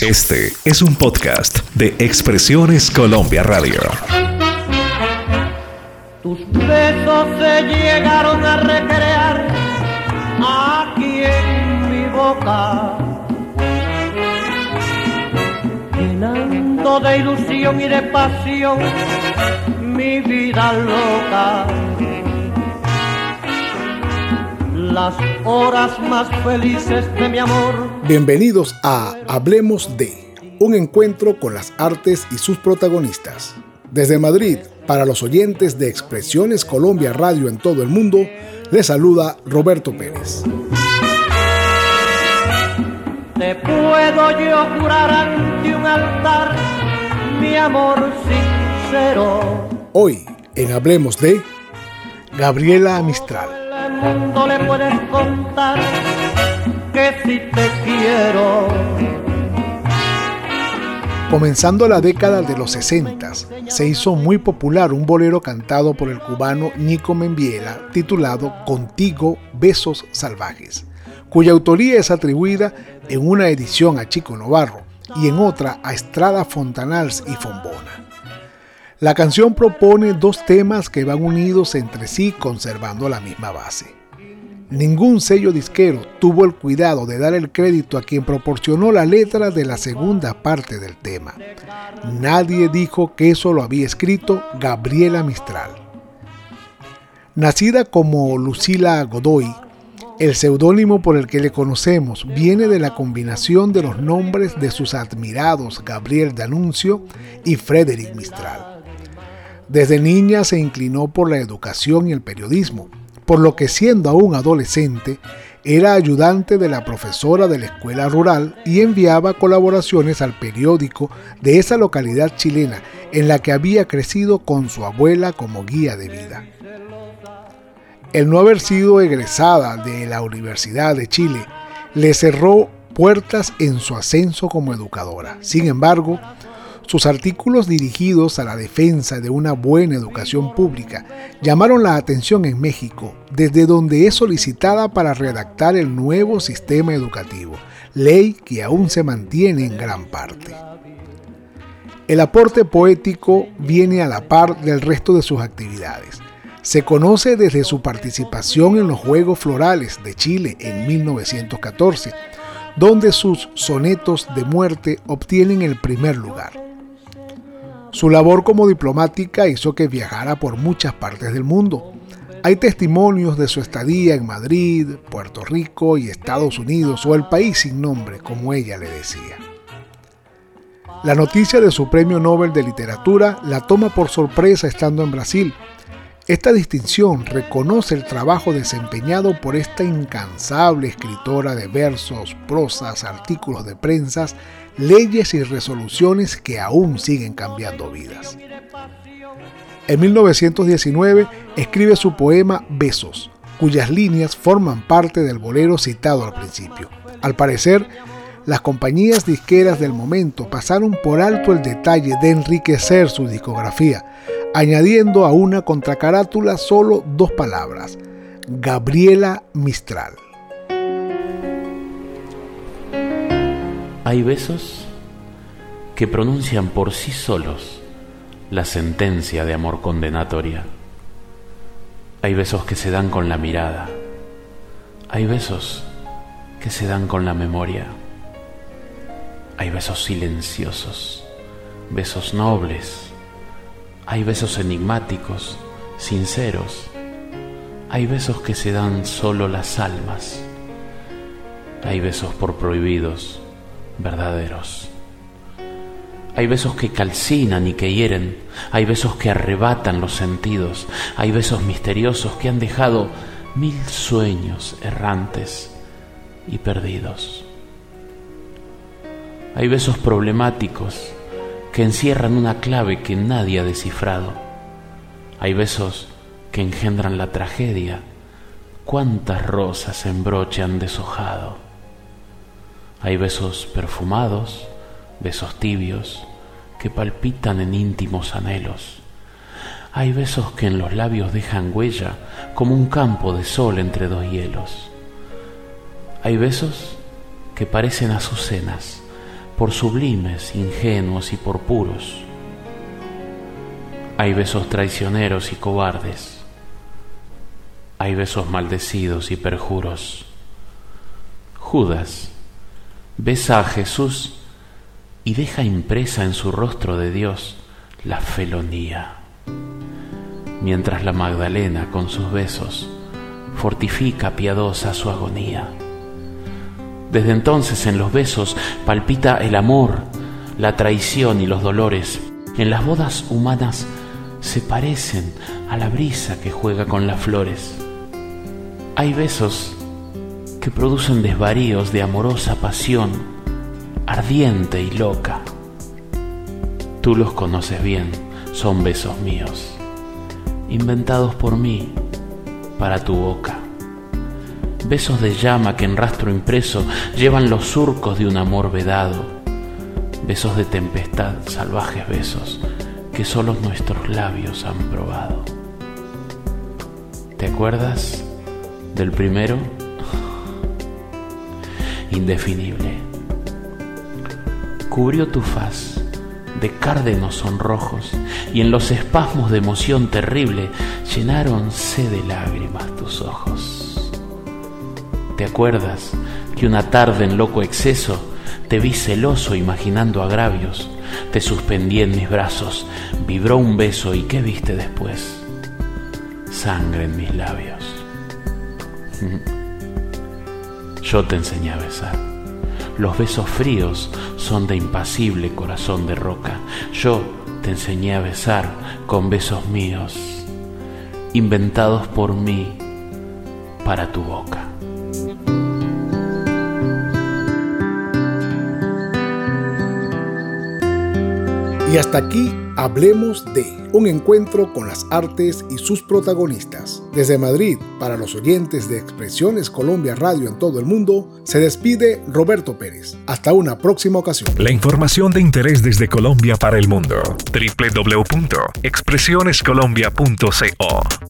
Este es un podcast de Expresiones Colombia Radio. Tus besos se llegaron a recrear aquí en mi boca, llenando de ilusión y de pasión mi vida loca. Las horas más felices de mi amor. Bienvenidos a Hablemos de, un encuentro con las artes y sus protagonistas. Desde Madrid, para los oyentes de Expresiones Colombia Radio en todo el mundo, les saluda Roberto Pérez. Te puedo yo jurar ante un altar mi amor sincero. Hoy, en Hablemos de Gabriela Mistral. Comenzando la década de los 60, se hizo muy popular un bolero cantado por el cubano Nico Membiela titulado Contigo Besos Salvajes, cuya autoría es atribuida en una edición a Chico Novarro y en otra a Estrada Fontanals y Fombona. La canción propone dos temas que van unidos entre sí conservando la misma base. Ningún sello disquero tuvo el cuidado de dar el crédito a quien proporcionó la letra de la segunda parte del tema. Nadie dijo que eso lo había escrito Gabriela Mistral. Nacida como Lucila Godoy, el seudónimo por el que le conocemos viene de la combinación de los nombres de sus admirados Gabriel D'Annunzio y Frederick Mistral. Desde niña se inclinó por la educación y el periodismo por lo que siendo aún adolescente era ayudante de la profesora de la escuela rural y enviaba colaboraciones al periódico de esa localidad chilena en la que había crecido con su abuela como guía de vida. El no haber sido egresada de la Universidad de Chile le cerró puertas en su ascenso como educadora. Sin embargo, sus artículos dirigidos a la defensa de una buena educación pública llamaron la atención en México, desde donde es solicitada para redactar el nuevo sistema educativo, ley que aún se mantiene en gran parte. El aporte poético viene a la par del resto de sus actividades. Se conoce desde su participación en los Juegos Florales de Chile en 1914, donde sus sonetos de muerte obtienen el primer lugar. Su labor como diplomática hizo que viajara por muchas partes del mundo. Hay testimonios de su estadía en Madrid, Puerto Rico y Estados Unidos o el país sin nombre, como ella le decía. La noticia de su premio Nobel de Literatura la toma por sorpresa estando en Brasil. Esta distinción reconoce el trabajo desempeñado por esta incansable escritora de versos, prosas, artículos de prensas leyes y resoluciones que aún siguen cambiando vidas. En 1919 escribe su poema Besos, cuyas líneas forman parte del bolero citado al principio. Al parecer, las compañías disqueras del momento pasaron por alto el detalle de enriquecer su discografía, añadiendo a una contracarátula solo dos palabras, Gabriela Mistral. Hay besos que pronuncian por sí solos la sentencia de amor condenatoria. Hay besos que se dan con la mirada. Hay besos que se dan con la memoria. Hay besos silenciosos, besos nobles. Hay besos enigmáticos, sinceros. Hay besos que se dan solo las almas. Hay besos por prohibidos verdaderos. Hay besos que calcinan y que hieren, hay besos que arrebatan los sentidos, hay besos misteriosos que han dejado mil sueños errantes y perdidos. Hay besos problemáticos que encierran una clave que nadie ha descifrado. Hay besos que engendran la tragedia. ¿Cuántas rosas en broche han deshojado? Hay besos perfumados, besos tibios, que palpitan en íntimos anhelos. Hay besos que en los labios dejan huella como un campo de sol entre dos hielos. Hay besos que parecen azucenas, por sublimes, ingenuos y por puros. Hay besos traicioneros y cobardes. Hay besos maldecidos y perjuros. Judas besa a Jesús y deja impresa en su rostro de Dios la felonía, mientras la Magdalena con sus besos fortifica piadosa su agonía. Desde entonces en los besos palpita el amor, la traición y los dolores. En las bodas humanas se parecen a la brisa que juega con las flores. Hay besos que producen desvaríos de amorosa pasión, ardiente y loca. Tú los conoces bien, son besos míos, inventados por mí para tu boca. Besos de llama que en rastro impreso llevan los surcos de un amor vedado. Besos de tempestad, salvajes besos que solo nuestros labios han probado. ¿Te acuerdas del primero? Indefinible. Cubrió tu faz de cárdenos sonrojos y en los espasmos de emoción terrible llenáronse de lágrimas tus ojos. ¿Te acuerdas que una tarde en loco exceso te vi celoso imaginando agravios? Te suspendí en mis brazos, vibró un beso y ¿qué viste después? Sangre en mis labios. Yo te enseñé a besar. Los besos fríos son de impasible corazón de roca. Yo te enseñé a besar con besos míos, inventados por mí para tu boca. Y hasta aquí hablemos de un encuentro con las artes y sus protagonistas. Desde Madrid, para los oyentes de Expresiones Colombia Radio en todo el mundo, se despide Roberto Pérez. Hasta una próxima ocasión. La información de interés desde Colombia para el mundo. www.expresionescolombia.co